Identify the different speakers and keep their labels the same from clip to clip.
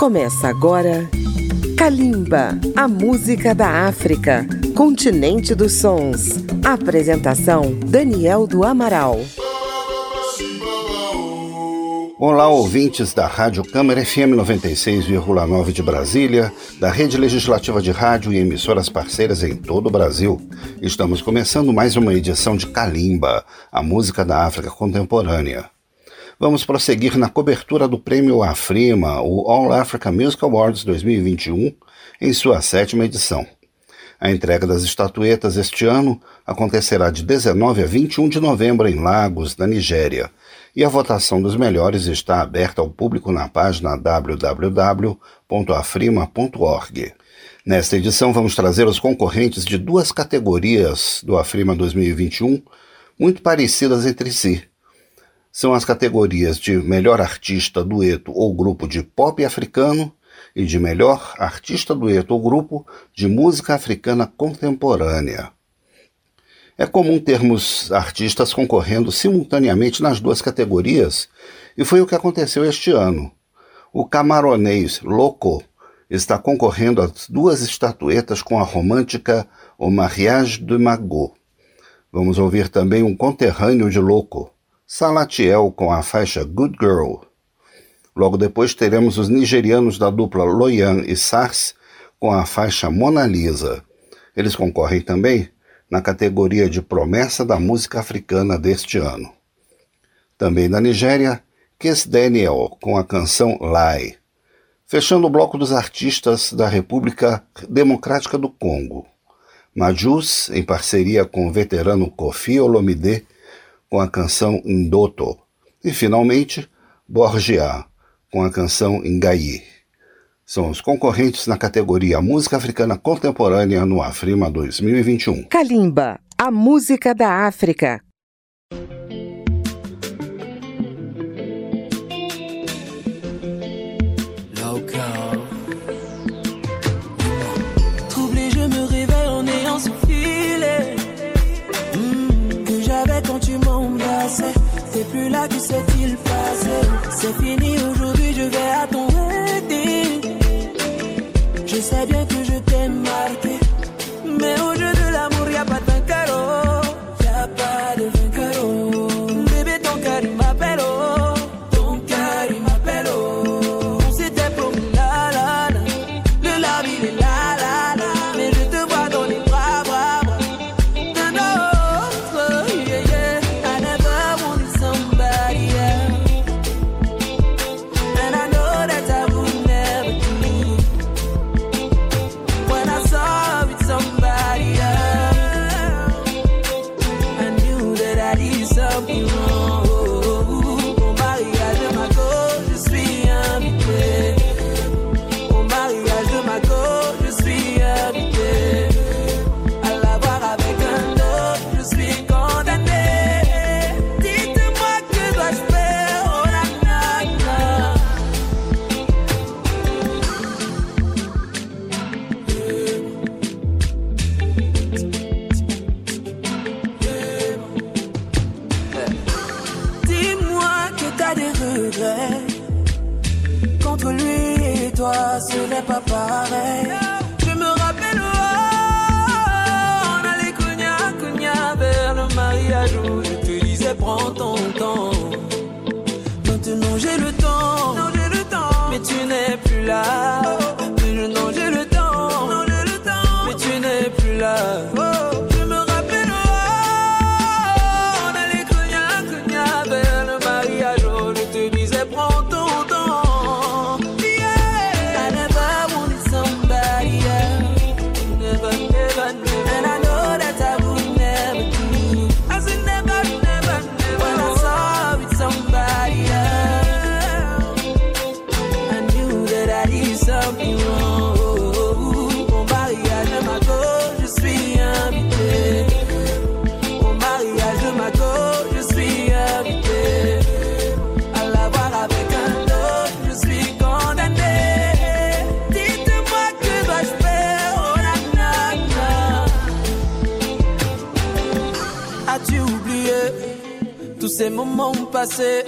Speaker 1: Começa agora Kalimba, a música da África, continente dos sons. Apresentação Daniel do Amaral.
Speaker 2: Olá, ouvintes da Rádio Câmara FM 96,9 de Brasília, da Rede Legislativa de Rádio e emissoras parceiras em todo o Brasil. Estamos começando mais uma edição de Kalimba, a música da África contemporânea. Vamos prosseguir na cobertura do prêmio Afrima, o All Africa Music Awards 2021, em sua sétima edição. A entrega das estatuetas este ano acontecerá de 19 a 21 de novembro em Lagos, na Nigéria, e a votação dos melhores está aberta ao público na página www.afrima.org. Nesta edição, vamos trazer os concorrentes de duas categorias do Afrima 2021, muito parecidas entre si são as categorias de melhor artista, dueto ou grupo de pop africano e de melhor artista, dueto ou grupo de música africana contemporânea. É comum termos artistas concorrendo simultaneamente nas duas categorias, e foi o que aconteceu este ano. O camaronês Loco está concorrendo às duas estatuetas com a romântica O Mariage de Magot. Vamos ouvir também um conterrâneo de Loco. Salatiel com a faixa Good Girl. Logo depois teremos os nigerianos da dupla Loyan e Sars com a faixa Mona Lisa. Eles concorrem também na categoria de promessa da música africana deste ano. Também da Nigéria, Kiss Daniel com a canção Lie. Fechando o bloco dos artistas da República Democrática do Congo. Majus, em parceria com o veterano Kofi Olomide, com a canção Ndoto. E, finalmente, Borgia, com a canção Ngayi. São os concorrentes na categoria Música Africana Contemporânea no Afrima 2021.
Speaker 1: Kalimba, a música da África.
Speaker 3: C'est fini aujourd'hui, je vais à ton wedding. Je sais bien que je t'ai marqué. Regrets. Contre lui et toi, ce n'est pas pareil. Je me rappelle, oh, on allait cogna, cogna vers le mariage où je te disais prends ton temps. Maintenant j'ai le temps, non j'ai le temps, mais tu n'es plus là. Mais je- ces moments passés?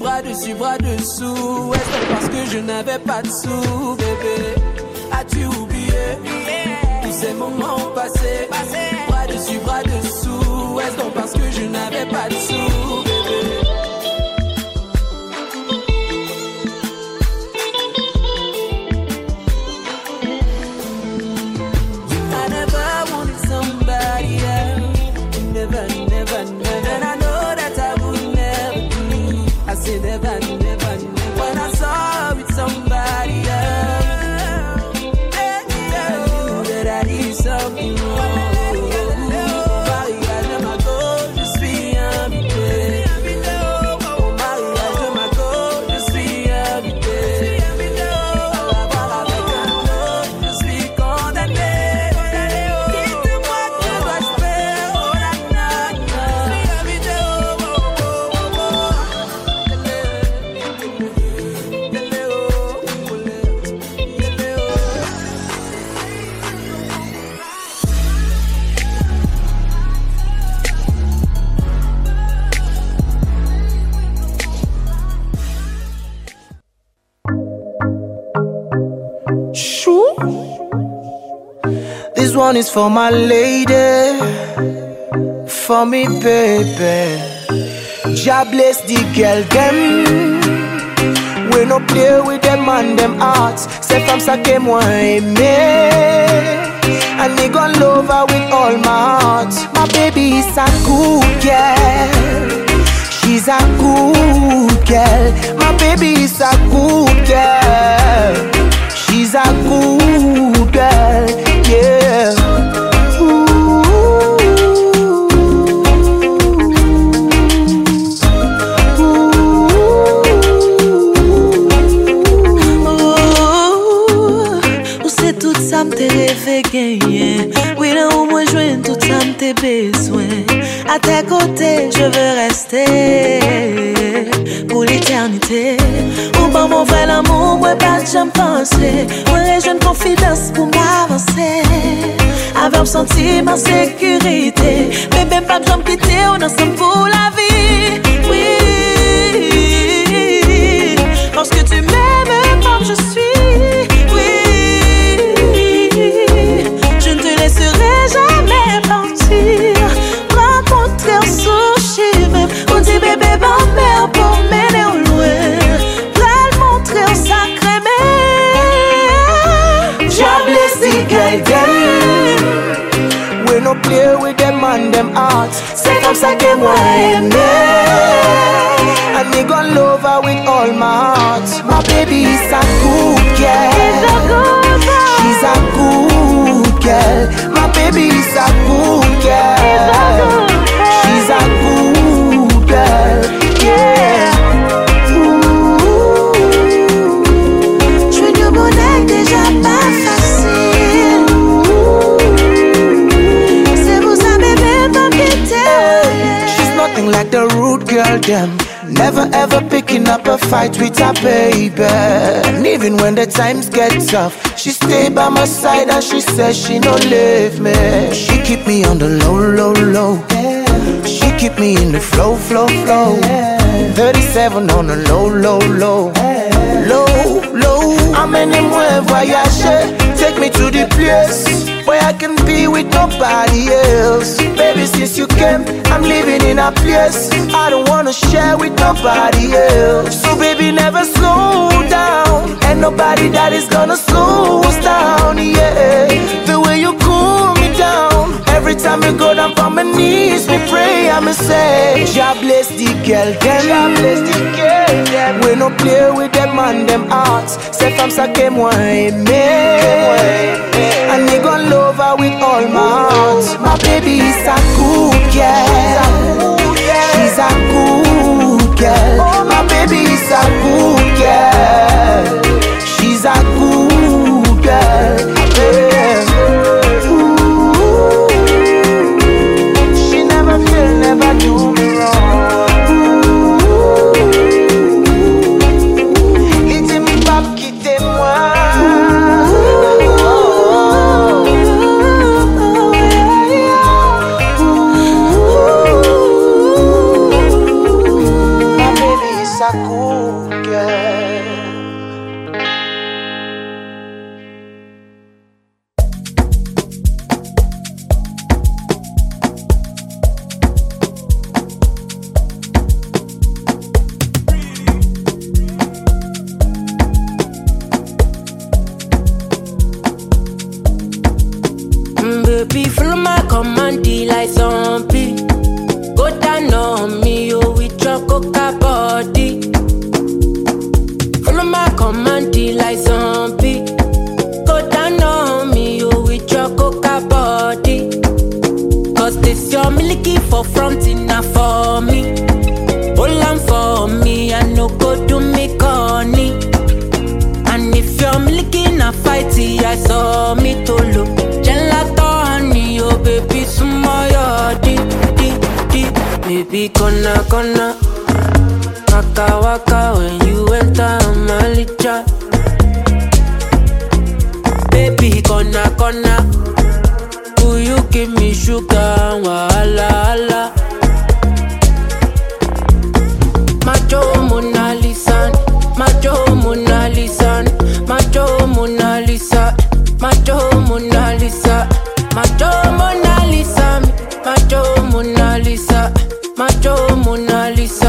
Speaker 3: bras dessus, bras dessous. Est-ce parce que je n'avais pas de sous, bébé? As-tu oublié? Tous ces moments passés Bras dessus, bras dessous. Est-ce parce que je n'avais pas de sous, bébé?
Speaker 4: One is for my lady, for me baby. God bless the girl them. We no play with them and them hearts. Say from sake moi aimer. And me gon' love her with all my heart. My baby is a good girl. She's a good girl. My baby is a good girl. She's a good girl,
Speaker 5: besoin. À tes côtés, je veux rester pour l'éternité. Ou bon, mon vrai amour moi, pas de penser. Moi, j'ai une confidence pour m'avancer. Avec sentiment sécurité. Bébé, pas de quitter, on ensemble pour la vie.
Speaker 4: Them and them hearts. C'est comme ça que moi aimer. And me gon' love her with all my heart. My baby is a good girl. She's a good girl. My baby is a good girl. She's a girl, them. Never ever picking up a fight with her baby. And even when the times get tough, she stay by my side and she says she no leave me. She keep me on the low, low, low. She keep me in the flow, flow, flow. 37 on the low, low, low. Low, I'm anywhere voyager. Take me to the place where I can be with nobody else. Baby, since you came, I'm living in a place I don't wanna share with nobody else. So, baby, never slow down. And nobody that is gonna slow us down, yeah. The way you cool me down. Every time you go down on my knees, me pray, I'ma say, God bless the girl, them. God bless the girl, them. We no play with and them hearts. Say from sake moi aimer. And me gon' love her with all my heart. My baby is a good girl. She's a good girl. My baby is a good girl. She's a good girl.
Speaker 6: Give me sugar? Wahala, wahala. Macho Mona Lisa, Macho Mona Lisa, Macho Mona Lisa, Macho Mona Lisa, Macho Mona Lisa, Macho Mona Lisa, Macho Mona Lisa,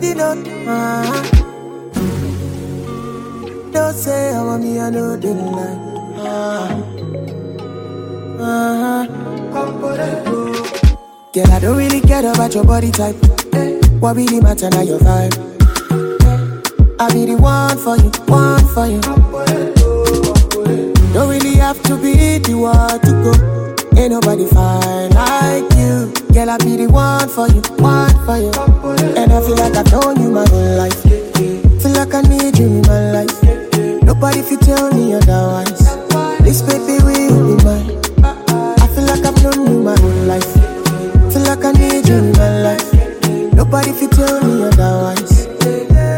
Speaker 7: Everybody know, uh, know say I'm a me, I know they lie. Uh, uh, Girl, I don't really care about your body type. What really matter now your vibe? I be the one for you, one for you. Don't really have to be the one to go. Ain't nobody fine like you. Girl, I be the one for you, one for you. And I feel like I've known you my whole life. Feel like I need you in my life. Nobody if you tell me otherwise. This baby will be mine. I feel like I've known you my whole life. Feel like I need you in my life. Nobody if you tell me otherwise.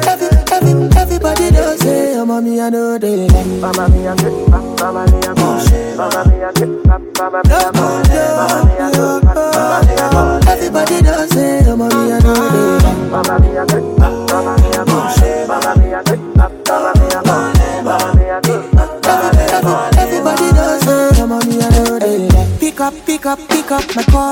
Speaker 7: Every, every, everybody knows say, oh, mommy, I know they like. Mama, me, I get, mama, me, I go. Mama, me, I get, mama, me, I go. Mama, me, I go. Everybody knows say, oh, mommy, I know. Mama, me, I get, Everybody does it, I'm a me eh, Mama mia, alle. a me and Mama mia, it, I'm a me
Speaker 8: and Pick up, pick up, pick up my car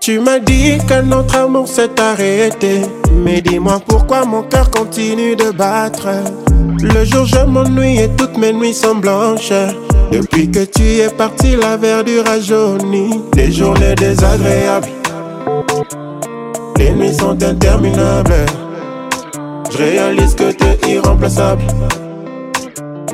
Speaker 8: Tu m'as dit que notre amour s'est arrêté Mais dis-moi pourquoi mon cœur continue de battre Le jour je m'ennuie et toutes mes nuits sont blanches Depuis que tu es parti la verdure a jauni Des journées désagréables les nuits sont interminables. Je réalise que t'es irremplaçable.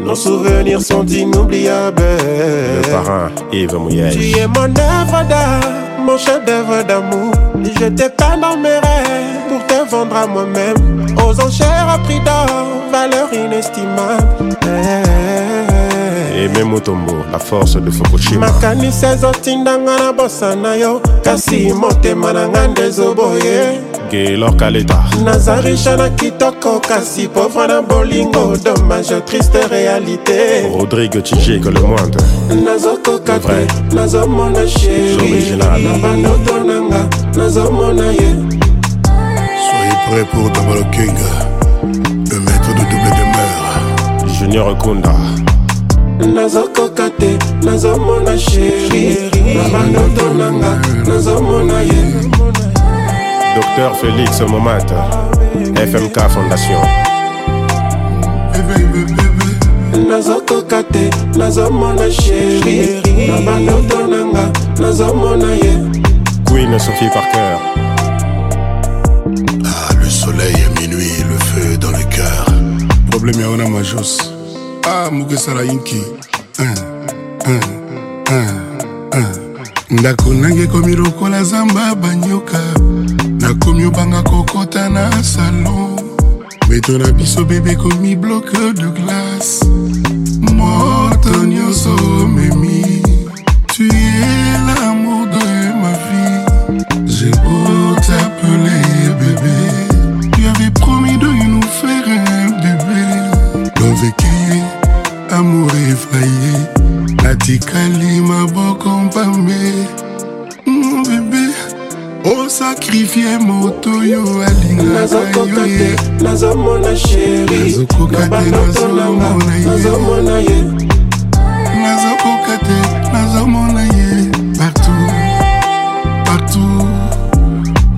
Speaker 8: Nos souvenirs sont inoubliables.
Speaker 9: Le parrain Yves Mouillage.
Speaker 8: Tu es mon œuvre d'art, mon chef-d'œuvre d'amour. Je t'ai peint dans mes rêves pour te vendre à moi-même. Aux enchères à prix d'or, valeur inestimable.
Speaker 9: Et Memutombo, la force de Fukushima.
Speaker 8: makanisi ezotindanga na bosa na yo kasi motema na nga nde ezoboye
Speaker 9: Gaylor Kaleta.
Speaker 8: naza riche na kitoko kasi pauvre na bolingo dommage triste réalité
Speaker 9: Rodrigue Tijé, que le moindre.
Speaker 8: nazokoka te nazomona sheri na bandoto nanga nazomona ye
Speaker 10: Soyez prêts pour Double King. Le maître de double demeure.
Speaker 9: Junior Kunda.
Speaker 8: Nazokoka te nazomona sheri na bandoto nanga nazomona ye
Speaker 9: Docteur Félix Momat. FMK Fondation.
Speaker 8: nazokoka te nazomona sheri na bandoto nanga nazomona ye
Speaker 9: Queen Sophie Parker.
Speaker 10: Ah, le soleil à minuit, le feu dans le cœur. Problème ya wana majos. Ah, mokesala inki. Un, un, un, un. ndako nange ekomi lokola zamba banyoka nakomi obanga kokota na salon beto na biso bebe ekomi bloke de glace moto nyonso omemi natikali maboko mpambe. Mon bébé osakrifie moto oyo alingaka ye. Nazokoka
Speaker 8: na
Speaker 10: te, nazomona ye. nazokoka te nazomona ye. Partout partout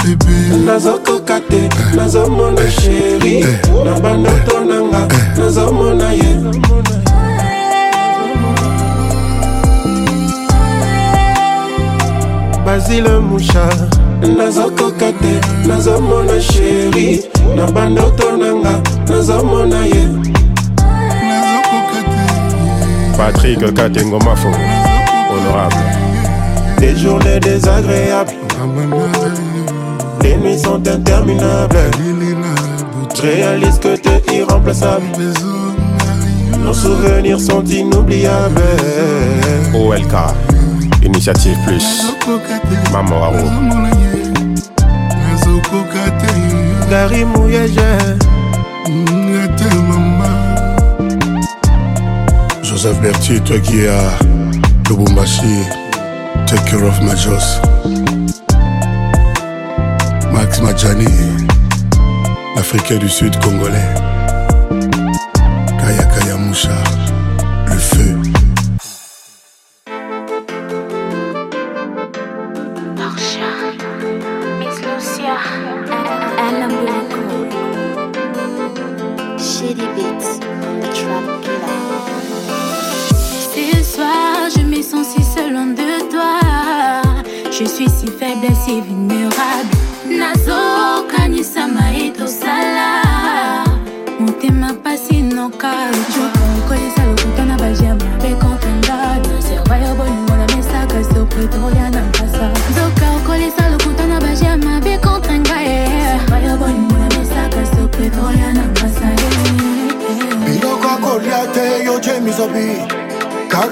Speaker 10: bébé.
Speaker 8: Nazokoka te nazomona sheri na bandoto nanga nazomona ye basile musha nazokoka te nazomona sheri na bandoto nanga nazomona ye.
Speaker 9: Patrick Katengo Mafo. Honorable.
Speaker 8: des journées désagréables. Les nuits sont interminables. Je réalise que t'es irremplaçable. Nos souvenirs sont inoubliables.
Speaker 9: OLK. Initiative Plus.
Speaker 10: Nazokoka te
Speaker 8: gari
Speaker 10: mama joseph bertier toi qui es à lubumbashi take care of majos max majani l'africain du sud congolais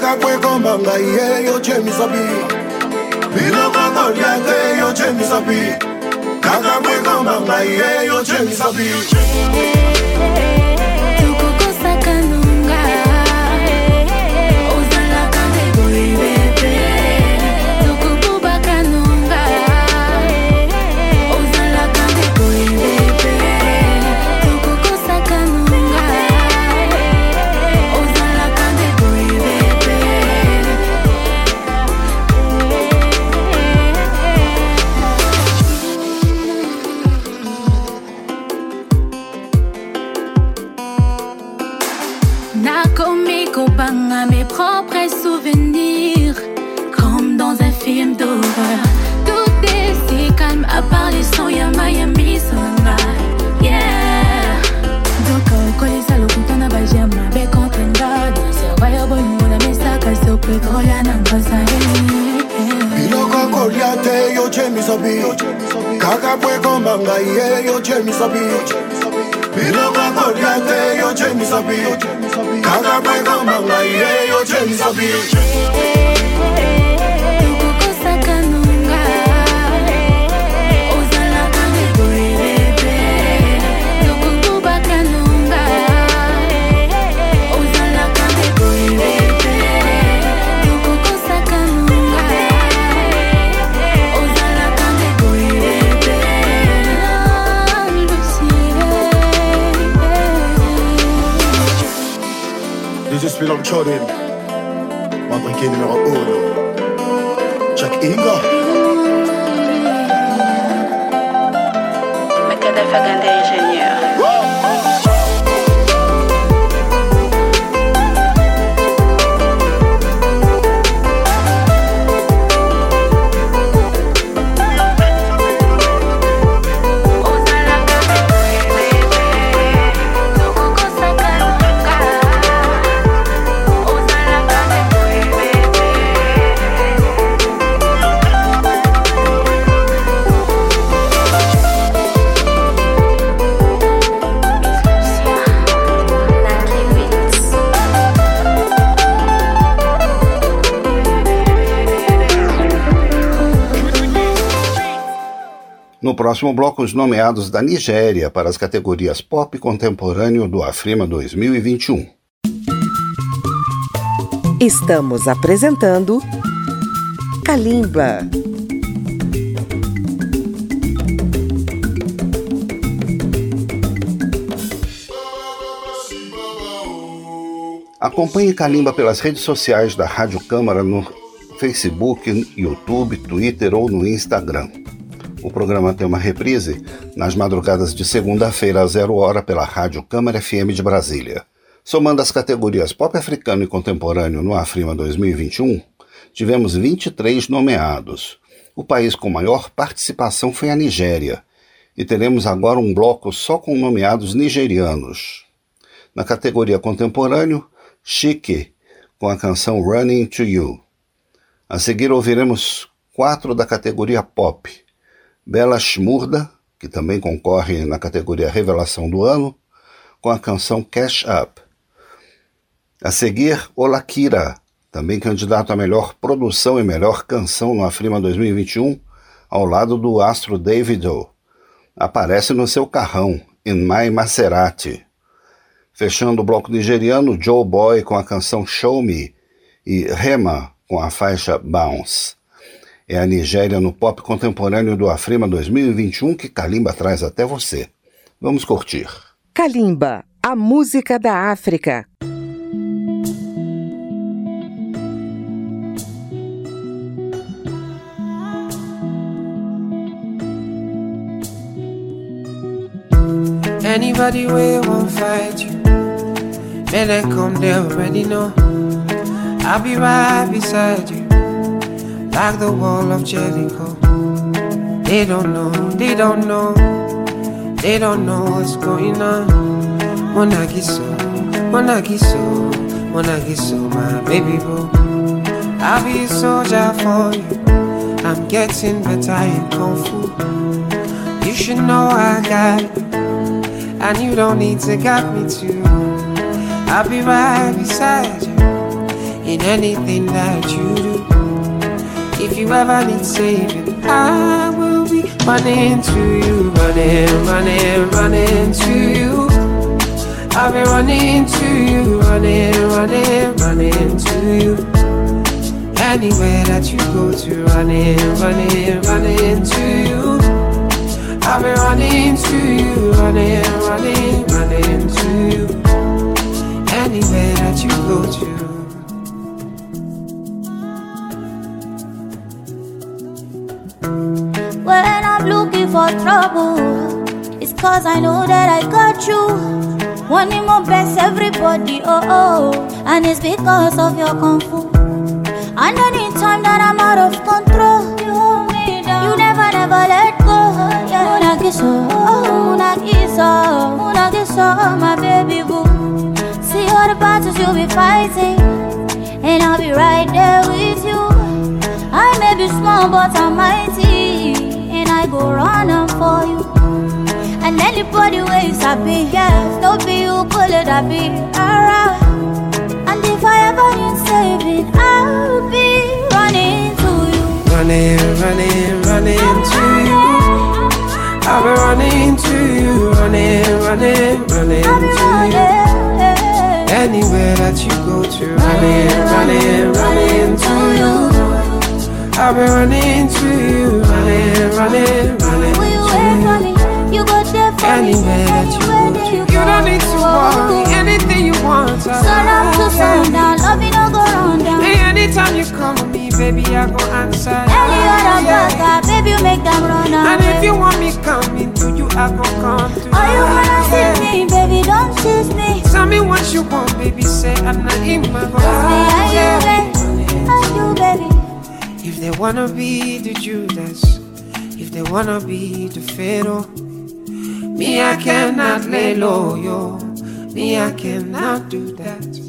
Speaker 11: kakwe komba ngai ye yo
Speaker 12: tie misapi
Speaker 11: biloko kolia te yo tie misapi kakakwe komba ngai ye yo
Speaker 12: tie misapi kakabwekoma ngaiye yochemisabit bilokakoliate yochemisabit kakabwekoma ngaiye yochemisabit
Speaker 11: Desespero Chorin Mabrike numero uno Jack Inga
Speaker 13: Makada Faganda ingénieur.
Speaker 2: Próximo bloco, os nomeados da Nigéria para as categorias Pop Contemporâneo do Afrima 2021.
Speaker 1: Estamos apresentando Kalimba.
Speaker 2: Acompanhe Kalimba pelas redes sociais da Rádio Câmara no Facebook, YouTube, Twitter ou no Instagram. O programa tem uma reprise nas madrugadas de segunda-feira a zero hora pela Rádio Câmara FM de Brasília. Somando as categorias Pop Africano e Contemporâneo no Afrima 2021, tivemos 23 nomeados. O país com maior participação foi a Nigéria, e teremos agora um bloco só com nomeados nigerianos. Na categoria Contemporâneo, Chique, com a canção Running to You. A seguir ouviremos quatro da categoria Pop. Bela Shmurda, que também concorre na categoria Revelação do Ano, com a canção Cash Up. A seguir, Olakira, também candidato a melhor produção e melhor canção no Afrima 2021, ao lado do astro Davido. Aparece no seu carrão, In My Maserati. Fechando o bloco nigeriano, Joe Boy com a canção Show Me e Rema com a faixa Bounce. É a Nigéria no pop contemporâneo do Afrima 2021 que Kalimba traz até você. Vamos curtir.
Speaker 1: Kalimba, a música da África.
Speaker 14: Anybody we won't fight you, may they come they already know. I'll be right beside you,
Speaker 15: like the wall of Jericho. They don't know, they don't know, they don't know what's going on. Monagiso, Monagiso, Monagiso, my baby boo. I'll be a soldier for you. I'm getting better in Kung Fu. You should know I got it, and you don't need to guide me too. I'll be right beside you in anything that you do. If you ever need saving, I will be running to you, running, running, running to you. I'll be running to you, running, running, running to you. Anywhere that you go to, running, running, running to you. I'll be running to you, running, running, running to you. Anywhere that you go to.
Speaker 16: For trouble, it's cause I know that I got you. Wanting more best everybody, oh oh, and it's because of your kung fu. And any time that I'm out of control, you hold me down. You never, never let go. Yeah. Munagiso, oh, Munagiso, Munagiso, my baby boo. See all the battles you'll be fighting, and I'll be right there with you. I may be small, but I'm mighty, go run am for you. And anybody you sabi, yes, don't be you, pull it, be alright. And if I ever need saving, I'll be running to you.
Speaker 15: Running, running, running to you. I'll be running to you, running, running, running to you. Anywhere that you go to, running, running, running to you. I'll been running to you, running, running, running
Speaker 16: Will you
Speaker 15: to
Speaker 16: wait for
Speaker 15: you.
Speaker 16: me? You go there for me.
Speaker 15: Anywhere that you
Speaker 16: Anywhere
Speaker 15: go
Speaker 16: that you
Speaker 15: you don't need to worry. Anything you want,
Speaker 16: Sun up to sundown, love you no go run down.
Speaker 15: Hey, anytime you come to me, baby, I go answer.
Speaker 16: Any other brother, baby, you make them run
Speaker 15: And if you want me coming to you, I go come to
Speaker 16: Oh, you wanna see me, baby, don't tease me.
Speaker 15: Tell me what you want, baby. Say I'm not in my
Speaker 16: Me and you, baby, and you, baby.
Speaker 15: If they wanna be the Judas, if they wanna be the Pharaoh, me I cannot lay low, yo. Me I cannot do that.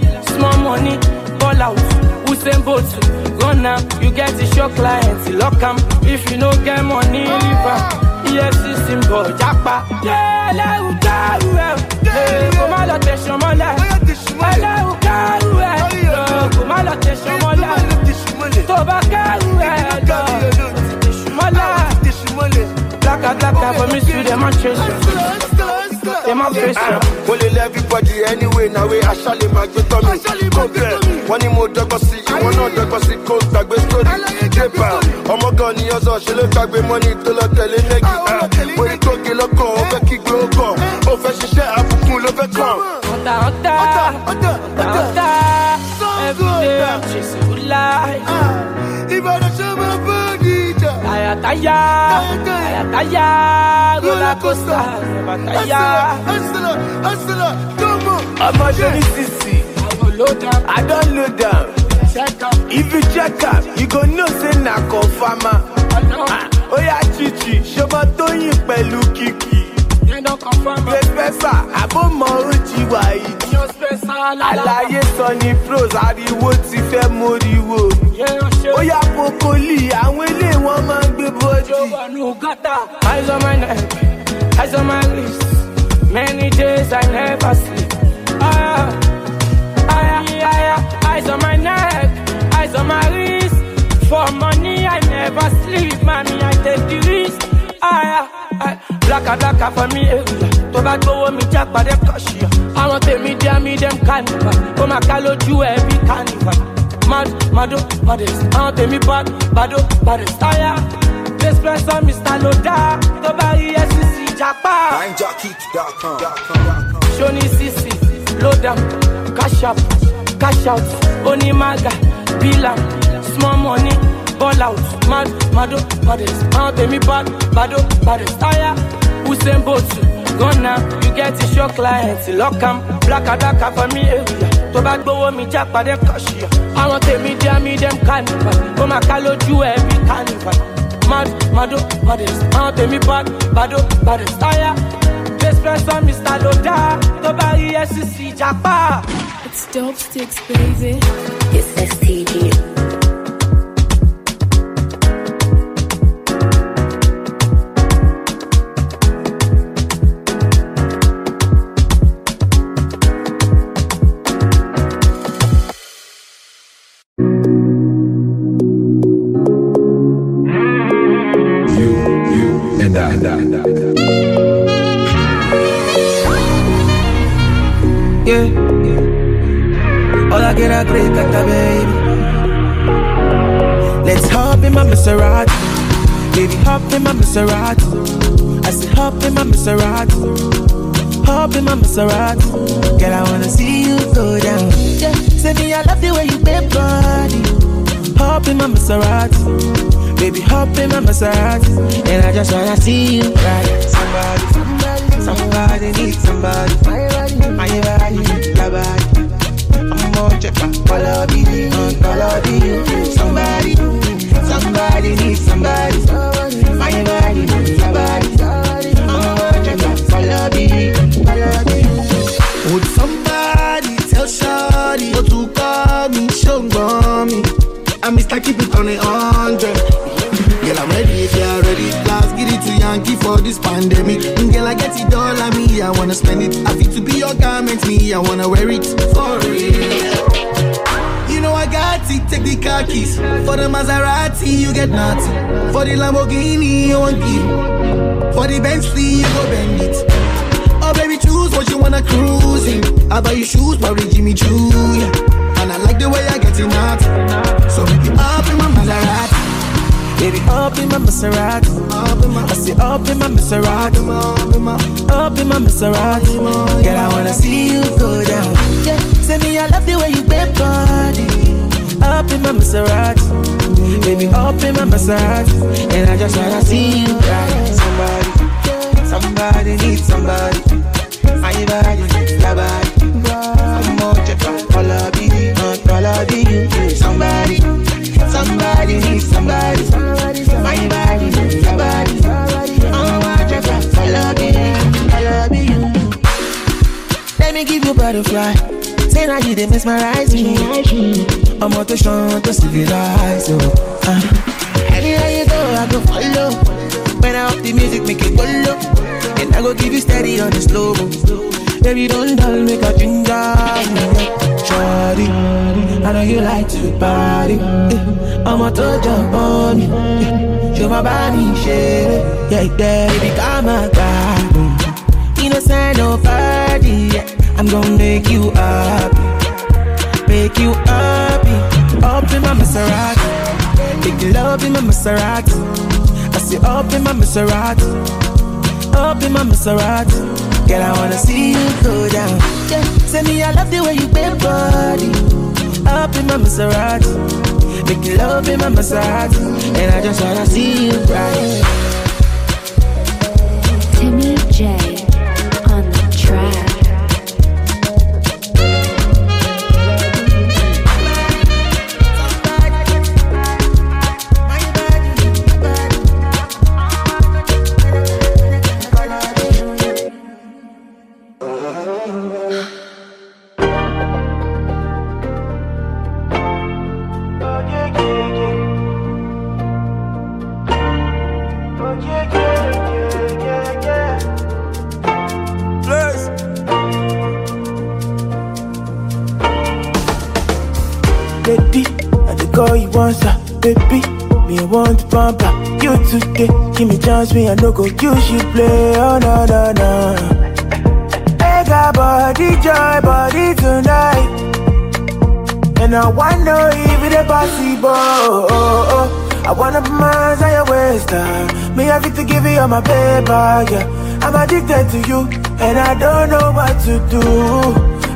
Speaker 17: Bilam, small money, ball out, Usain Bolt, run am, you get it, your clients, lock am, if you no get money, leave am. EFC symbol japa. Ẹlẹ́rù kárù ẹ̀ kò má lọ tẹ̀sán mọ́lẹ̀. Ẹlẹ́rù kárù ẹ̀ kò má lọ tẹ̀sán mọ́lẹ̀. Tó bá kárù ẹ̀ lọ mọ́lẹ̀. Blaka for me see dem on chase Dem on face you.
Speaker 18: mo lè lẹ́ everybody anyway na way aṣálẹ̀ máa gbé tọ́ mi kó bẹ̀ wọ́n ní mo dọ́gbọ́n sí ìwọ náà dọ́gbọ́n sí kó gbàgbé sórí débà ọmọ gan ni ọ̀sán ṣe ló gbàgbé mọ́ni tó lọ tẹ̀lé nẹ́gì. Ah, mo ní tó gé lọ́kàn ó fẹ́ kí gbé ó kàn ó fẹ́ ṣiṣẹ́ àbùkù ló fẹ́ kàn.
Speaker 17: Hunter, hunter, hunter, hunter. Every day I'm chasing good life.
Speaker 18: Ìbàdàn ṣe máa bọ́ gíjà.
Speaker 17: Ayataya, ayataya, roller coaster, never tire.
Speaker 18: Hustler, hustler, come on.
Speaker 17: Ọmọ Johnny Sisi, I don load am.
Speaker 19: If you check up, you go know say na confirmer. Ah, Oya chichi, ṣọmọ Tóyìn pẹ̀lú kìkì. Pẹ́pẹ́sà, àbọ̀mọ̀ ojì wà yìí. Àlàyé sọ ni pros, ariwo ti fẹ́ móríwó. Oya pokoli, àwọn ilé wọn máa ń gbé bọ́dì.
Speaker 17: Eyes on my neck, eyes on my wrist. Many days I never sleep. Ah, ah, ah, eyes on my neck, eyes on my wrist. For money I never sleep, mommy I take the risk. Blacka blacka for me area. Tó bá gbówó mi já pàdé kọ̀ṣìyà. Àwọn tèmi dí àmì dem carnival. Ó máa ká lójú ẹ̀ bí carnival. Mad, mado, baddest. Àwọn tèmi bad, bado, yeah. This person Mr. Loda. Tó bá rí SCC japa. Shoni Sisi, Loda, Cash Up, Cash Out, Onimaga, Bilam, Small Money, Ball Out, Mad, Mado, Baddest, Àwọn tèmi bad, Bado, Baddest, Aya, Usain Bolt, Gonna, you get a show client, lock am, black a black for me eh, area. Tó bá gbówó mi já pàdé kọ̀ṣìyà. Àwọn tèmi dí àmì dem carnival, ó máa ká lójú ẹ̀ bí carnival. Mad, Mado, Baddest, Àwọn tèmi bad, Bado, Baddest, Aya. This person Mr. Loda, tó bá rí SCC japa.
Speaker 13: It's dope sticks, baby.
Speaker 20: It's STG.
Speaker 7: Baby. Let's hop in my Maserati. Baby, hop in my Maserati. I said, hop in my Maserati. Hop in my Maserati. Girl, I wanna see you go down. Yeah. Say me, I love the way you bend body. Hop in my Maserati. Baby, hop in my Maserati. And I just wanna see you ride. Somebody, somebody, somebody needs somebody. My body, my body, your body. Follow me, follow me. Somebody, somebody needs somebody. Follow me, follow.
Speaker 21: Would somebody tell to call me? Show me. I'm Mr. It on. Girl, I'm ready if you're ready. Last to Yankee for this pandemic. Mm, Girl, I get it all me. I wanna spend it. I fit to be your garment, me. I wanna wear it for real. Know I got it. Take the car keys. For the Maserati, you get nothing. For the Lamborghini, you want give. For the Bentley, you go bend it. Oh baby, choose what you wanna cruise in. I buy you shoes, probably Jimmy Choo. Yeah. And I like the way I get it out. So make you up in my Maserati.
Speaker 7: Baby, up in my Maserati. I say up in my Maserati. Up in my Maserati. Girl, I wanna see you go down. Yeah. Say me, I love the way you bend body. Up in my Maserati. Baby, up in my Maserati. And I just wanna see you ride. Somebody, somebody needs somebody. My body, your body. I'm more check you, all of you. Somebody, somebody needs somebody. My body, your body. I'm more check all of you. Let me give you butterfly. You they mesmerize me. I'm out to show to civilize you. Uh. Anywhere you go, I go follow. When I up the music, make it go. And I go give you steady on the slow. Baby, don't dull, make a ginger. Shawty, I know you like to party. eh. I'm out to jump on eh. Show my body, shake. Yeah, yeah, baby, come on, God. Innocent, no party. Yeah. I'm gonna make you happy. Make you happy. Up in my Maserati. Make love in my Maserati. I say up in my Maserati. Up in my Maserati. Girl, I wanna see you go down. Yeah. Say me, I love the way you bend body. Up in my Maserati. Make love in my Maserati. And I just wanna see you ride.
Speaker 13: Timmy J
Speaker 15: Give me I no go use you play. Oh no no no. Hey, got body joy, body tonight. And I know if it's possible. Oh, oh. I wanna put my hands on your waist. Uh. Me have to give you all my paper, yeah. I'm addicted to you, and I don't know what to do.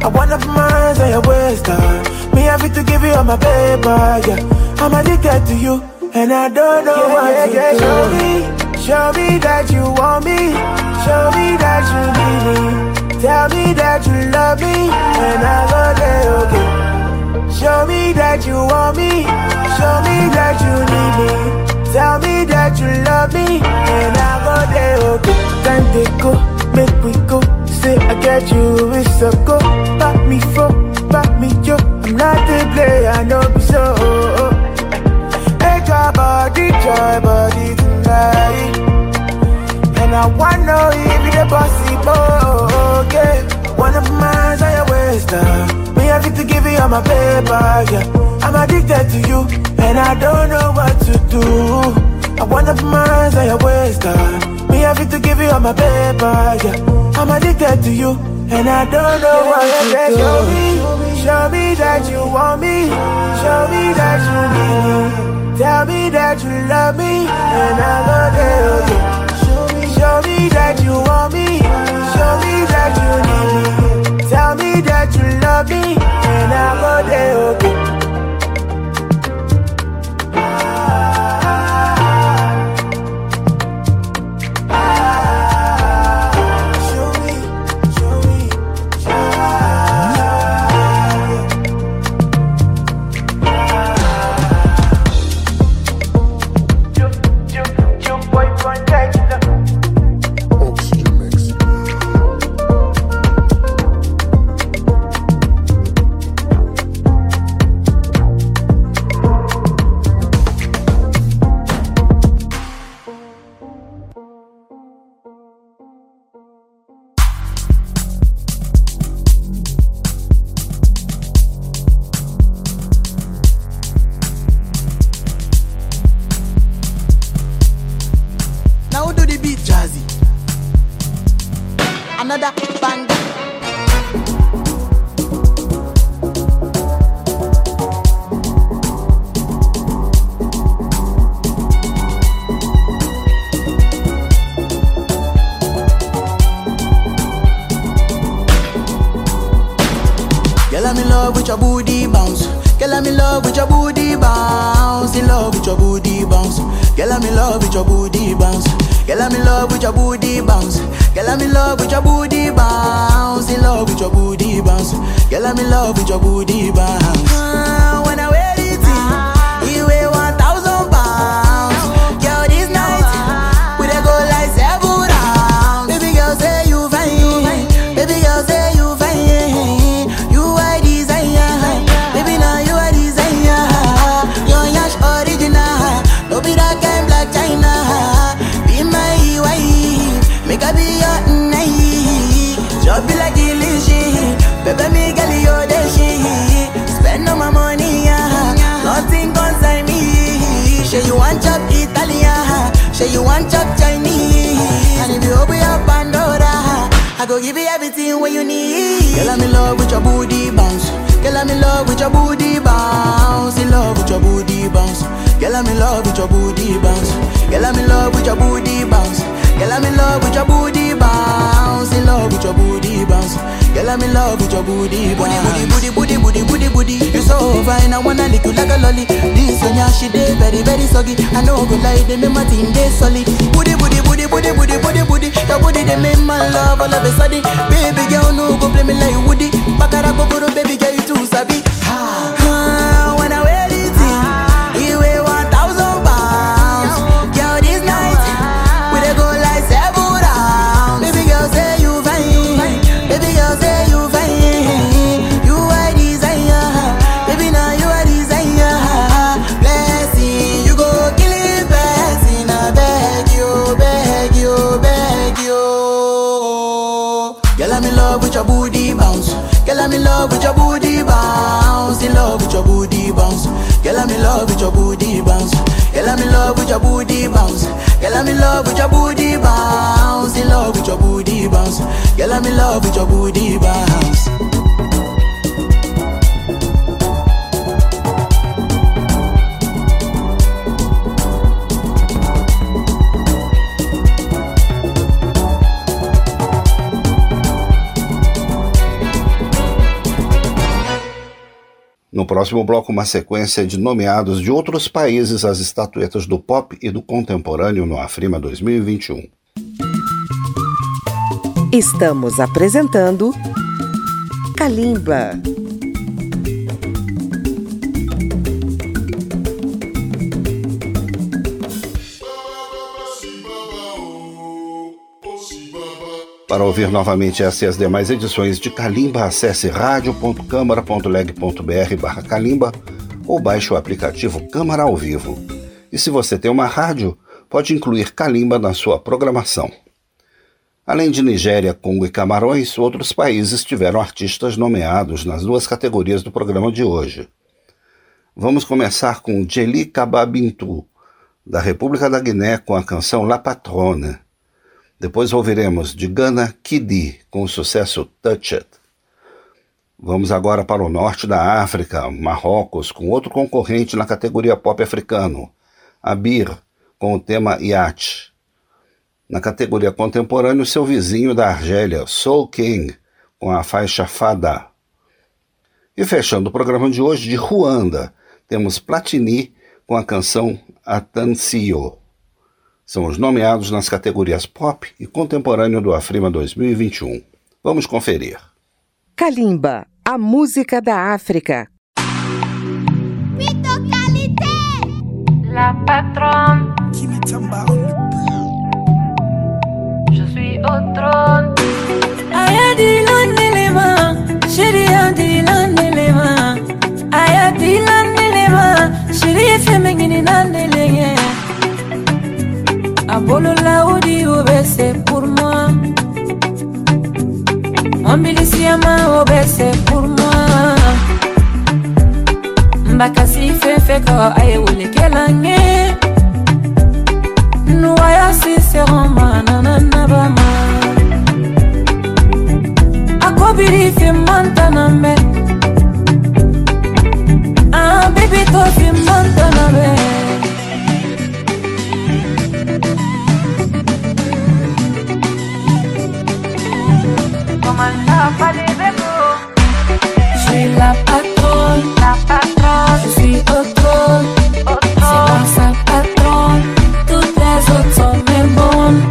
Speaker 15: I wanna put my hands on your waist. Uh. Me have to give you all my paper, yeah. I'm addicted to you, and I don't know
Speaker 3: Yeah,
Speaker 15: what
Speaker 3: yeah,
Speaker 15: to
Speaker 3: yeah,
Speaker 15: do.
Speaker 3: Show
Speaker 15: me, that you want me. Show me that you need me. Tell me that you love me, and I go there, okay. Show me that you want me. Show me that you need me. Tell me that you love me, and I go there, okay. Time they go, make we go. Say I get you, it's a go. You my paper, yeah. I'm addicted to you, and I don't know what to do. I wanna put my hands on your waist, uh. Me have to give you all my paper, yeah. I'm addicted to you, and I don't know what to do. Show me, show me that you want me. Show me that you need me. Tell me that you love me, and I go there, okay. Show me that you want me. Show me that you need me. Tell me that you love me, and I go there, okay.
Speaker 4: With your booty bounce. Girl, I'm in love with your booty bounce. In love with your booty bounce. Girl, I'm in love with your booty bounce. Girl, I'm in love with your booty bounce. Girl, I'm in love with your booty bounce. In love with your booty bounce. Girl, I'm in love with your booty bounce. You chop Chinese. And if you open your Pandora, I go give you everything what you need. Girl, I'm in love with your booty bounce. Girl, I'm in love with your booty bounce. In love with your booty bounce. Girl, I'm in love with your booty bounce. Girl, I'm in love with your booty bounce. Girl, I'm in love with your booty bounce. In love with your booty bounce. Girl, I'm in love with your booty bounce. Booty, booty, booty, booty, booty, booty. You so fine, I wanna lick you like a lolly. This one, yeah, she dey very, very soggy. I know go lie, they make my team dey solid. Booty, booty, booty, booty, booty, booty, booty. Your booty they make my love all of a sudden. Baby girl, no go play me like Woody. Bakara go baby girl, you too sabi. Ah,
Speaker 2: próximo bloco, uma sequência de nomeados de outros países às estatuetas do pop e do contemporâneo no Afrima 2021.
Speaker 1: Estamos apresentando Kalimba.
Speaker 2: Para ouvir novamente essa e as demais edições de Calimba, acesse radio.câmara.leg.br barra ou baixe o aplicativo Câmara ao Vivo. E se você tem uma rádio, pode incluir Calimba na sua programação. Além de Nigéria, Congo e Camarões, outros países tiveram artistas nomeados nas duas categorias do programa de hoje. Vamos começar com Jeli Kababintu, da República da Guiné, com a canção La Patrone. Depois ouviremos de Gana Kidi com o sucesso Touch It. Vamos agora para o norte da África, Marrocos, com outro concorrente na categoria pop africano, Abir, com o tema Yacht. Na categoria contemporâneo, seu vizinho da Argélia, Soul King, com a faixa Fada. E fechando o programa de hoje, de Ruanda, temos Platini com a canção Atansio são os nomeados nas categorias Pop e Contemporâneo do Afrima 2021. Vamos conferir.
Speaker 1: Kalimba, a música da África.
Speaker 12: La patronne. Je suis au trône.
Speaker 6: Aya chérie. Aya chérie Femengini Nandelenge. Apollo Laudi obese pour moi. Ambilisiama obese pour moi. Mbakasi fefe ko aye wule kelange. Nuwaya si seroma nanana bama. Akobiri fi mantana me. Ah baby to fi Je suis la patronne, la patronne. Je suis au trône, c'est moi sa patronne. Toutes les autres sont mes bonnes.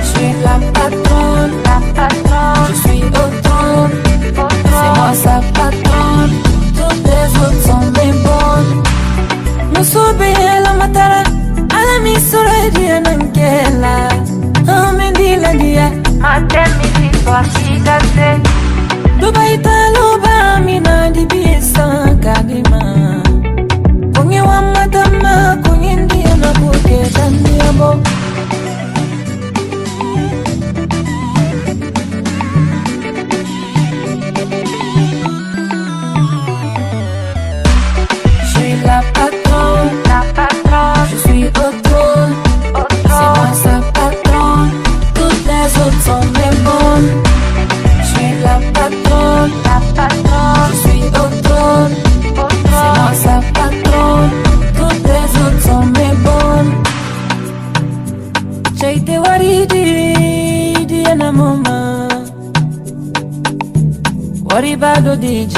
Speaker 6: Je suis la patronne, la patronne. Je suis au trône, c'est moi sa patronne. Toutes les autres sont mes bonnes. Musubi la matara, sura nankela. La matemi parti gâtée. Lobaïta loba mina dibisa kadima. Kunyi wa madama kunyindi na
Speaker 12: kuke tanyabo.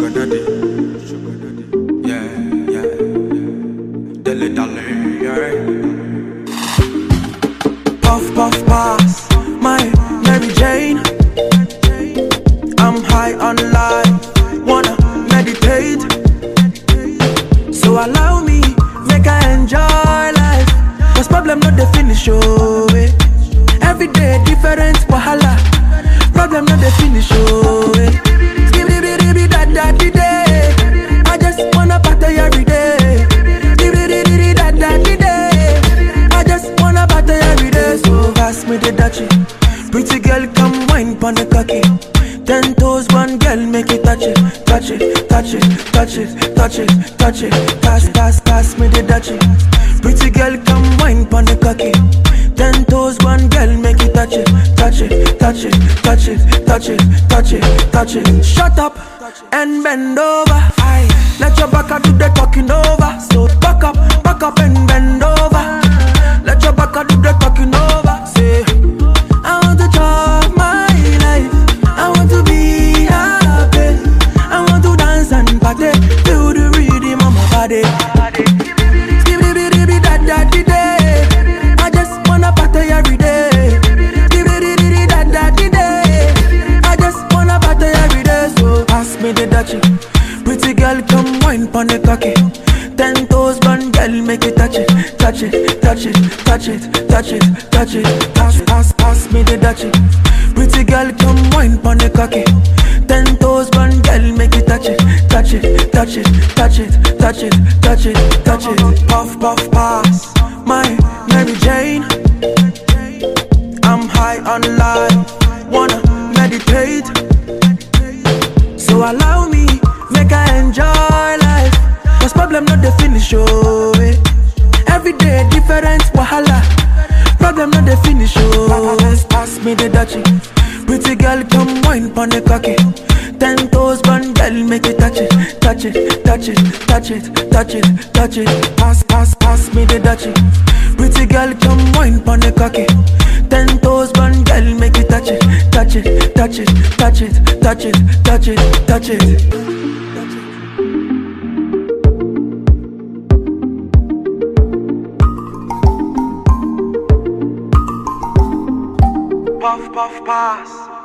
Speaker 3: sugar daddy. Sugar daddy. touch it, touch it, touch it, touch it, touch it. Puff, puff, pass. My Mary Jane. I'm high on life, wanna meditate. So allow me, make I enjoy life. Cause problem not the finish, oh. Eh. Every day different wahala. Problem not the finish, oh. Eh. Pass, me the dutchie. Pretty girl, come wine pon the cocky. touch it, touch it, touch it. Pass, pass, pass me the dutchie. Pretty girl, come wine pon the cocky. Ten toes, one girl, make it touch it, touch it, touch it, touch it, touch it, touch it, touch it. Touch it. puff puff pass.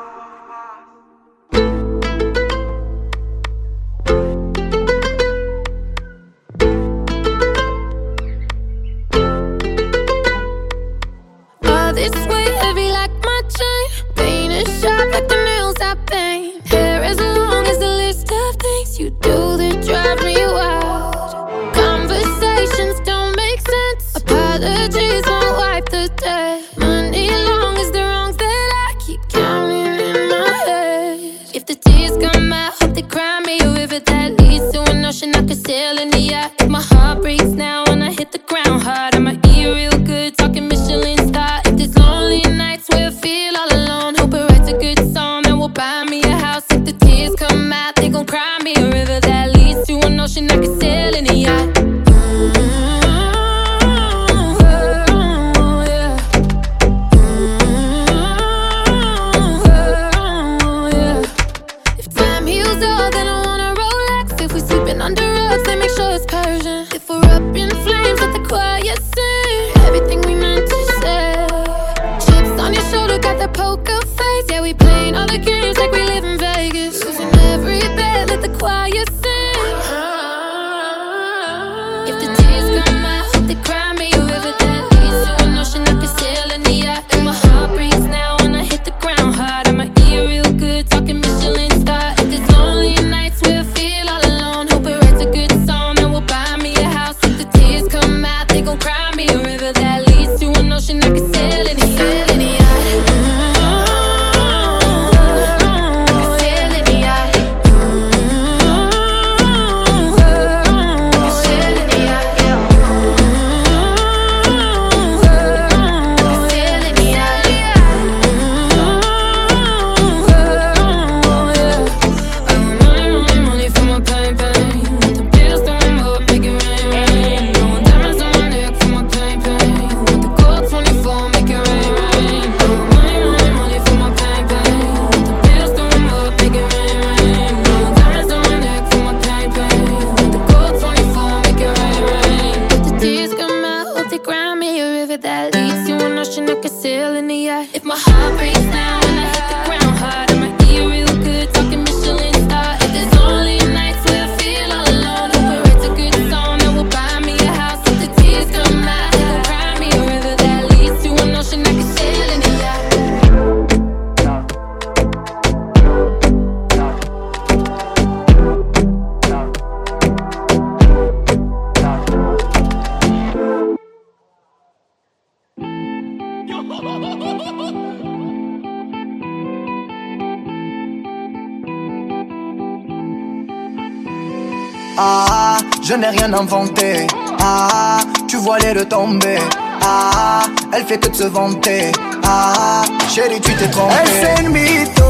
Speaker 4: Je n'ai rien inventé. Ah, tu vois les deux tomber. Ah, elle fait que de se vanter. Ah, chérie, tu t'es trompé. Elle c'est une mytho.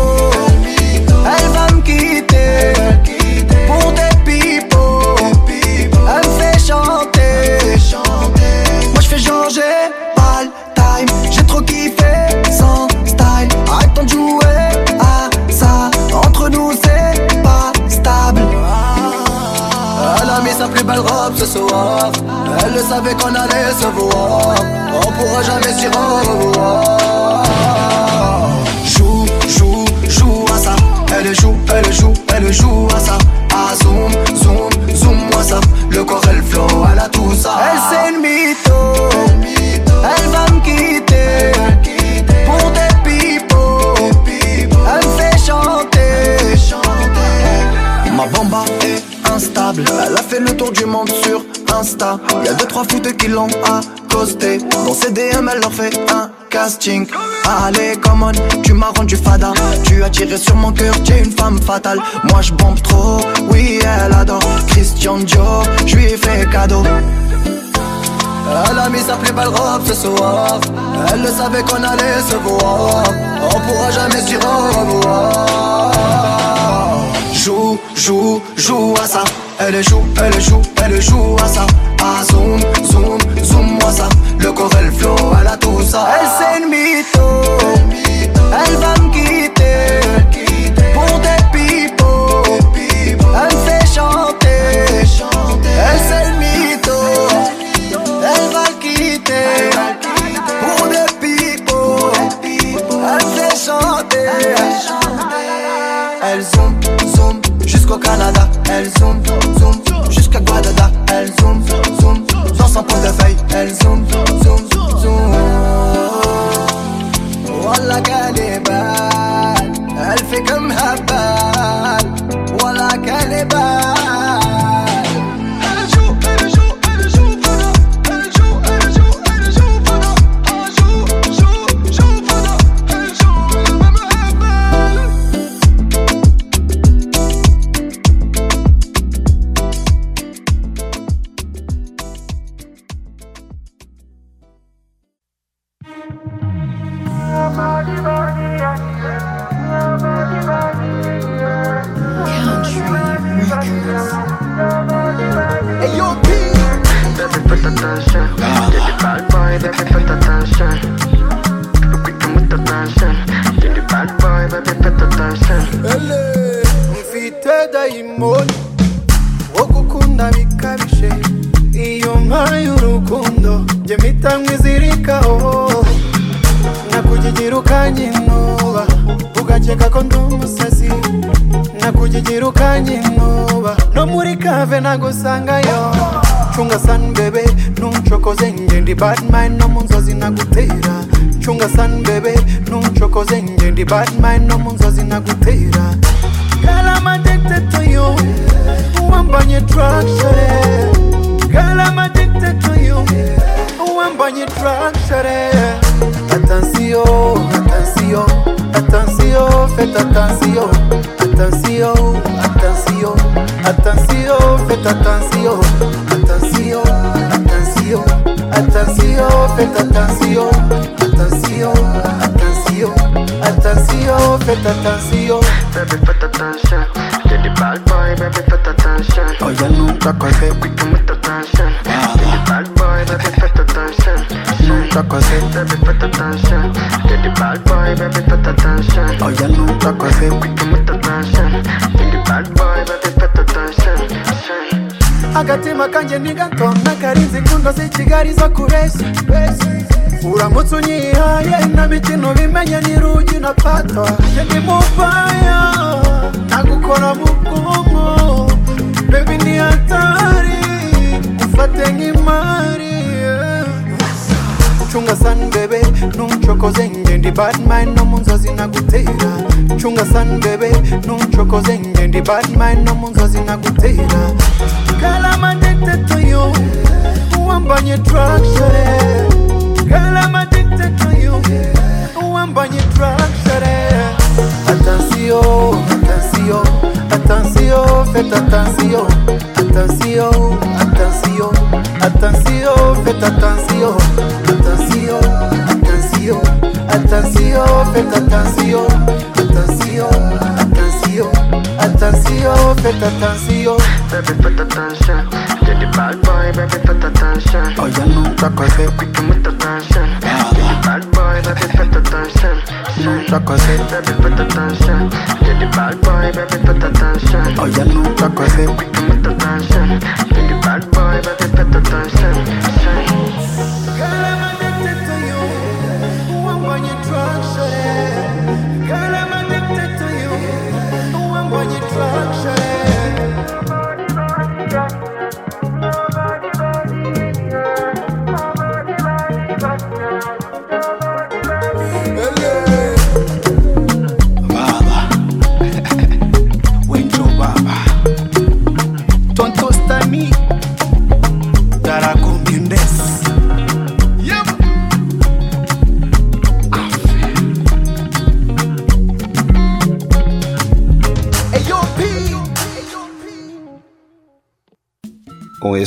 Speaker 4: Elle va me quitter. Pour des plus belle robe ce soir. Elle le savait qu'on allait se voir. On pourra jamais s'y revoir. Joue, joue, joue à ça. Elle joue, elle joue, elle joue à ça. Ah, zoom, zoom, zoom, moi ça. Le corps, elle flow, elle a tout ça. Elle c'est une mytho. Elle a fait le tour du monde sur Insta. Y'a deux trois foutes qui l'ont accosté. Dans ses DM, elle leur fait un casting. Allez, come on, tu m'as rendu fada. Tu as tiré sur mon cœur, tu es une femme fatale. Moi je bombe trop, oui, elle adore. Christian Dior, je lui ai cadeau. Elle a mis sa plus belle robe ce soir. Elle le savait qu'on allait se voir. On pourra jamais s'y revoir. Joue, joue, joue à ça. Elle joue, elle joue, elle joue à ça. Ah, zoom, zoom, zoom, moi ça. Le corps, elle flow, elle a tout ça. Elle c'est une mytho. Elle va me quitter. Pour
Speaker 21: 100% de feuilles, elles ont ntuncokoze nge ndi bad mind Girl, I'm addicted to you. Wambanye shorty. Girl, I'm addicted to you. Wambanye shorty. Attention, attention, attention, faites attention. Attention, attention, attention, faites attention, attention, faites attention. Attention, attention, attention, faites attention.
Speaker 15: Baby, put attention. Get the bad boy, baby, put attention.
Speaker 21: Oye, nunca cosé,
Speaker 15: Put attention. Get the bad boy, baby, put attention.
Speaker 21: nunca cosé.
Speaker 15: Baby, put attention. Get the bad boy, baby, put attention.
Speaker 21: Oye, nunca cosé.
Speaker 15: Put attention. The bad boy, baby, put attention.
Speaker 21: Agatima kanje ni gato n'akarinzi inkundo z'i kigali zo kubeshya uramutse unyihaye n'abikino bimenye n'irugi njye ndi mupaya nagukora mu bwonko. Bebi ni hatari ufate nk'imari. Chunga san bebe numchokoze ngendi no mu nzozi nagutera. Chunga san bebe numchokoze ngendi no mu nzozi nagutera Girl, I'm addicted to you. Uwambanye drug share Girl, I'm addicted to you. Uwambanye drug share Attention, attention, attention, faites attention Attention, attention, attention, faites attention Attention, attention, attention, faites Attention, attention, attention, faites attention
Speaker 14: Baby, put attention. You're the bad boy, baby, put attention.
Speaker 21: Oh, you nunca cosé,
Speaker 14: Quick with attention. You're the bad boy, baby, put attention.
Speaker 21: nunca cosé,
Speaker 14: Baby, put attention. You're the bad boy, baby, put attention.
Speaker 21: oh, you nunca cosé.
Speaker 14: Quick with attention. You're the bad boy, baby, put attention.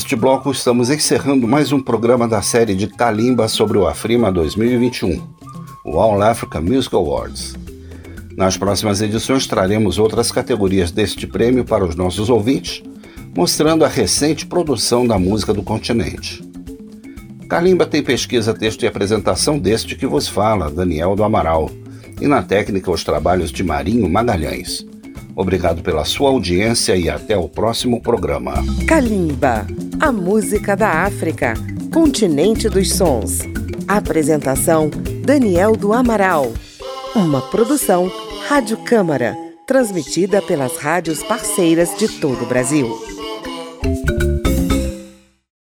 Speaker 2: Com este bloco, estamos encerrando mais um programa da série de Kalimba sobre o Afrima 2021, o All Africa Music Awards. Nas próximas edições, traremos outras categorias deste prêmio para os nossos ouvintes, mostrando a recente produção da música do continente. Kalimba tem pesquisa, texto e apresentação deste que vos fala, Daniel do Amaral, e na técnica os trabalhos de Marinho Magalhães. Obrigado pela sua audiência e até o próximo programa.
Speaker 1: Kalimba, a música da África, continente dos sons. Apresentação: Daniel do Amaral. Uma produção Rádio Câmara, transmitida pelas rádios parceiras de todo o Brasil.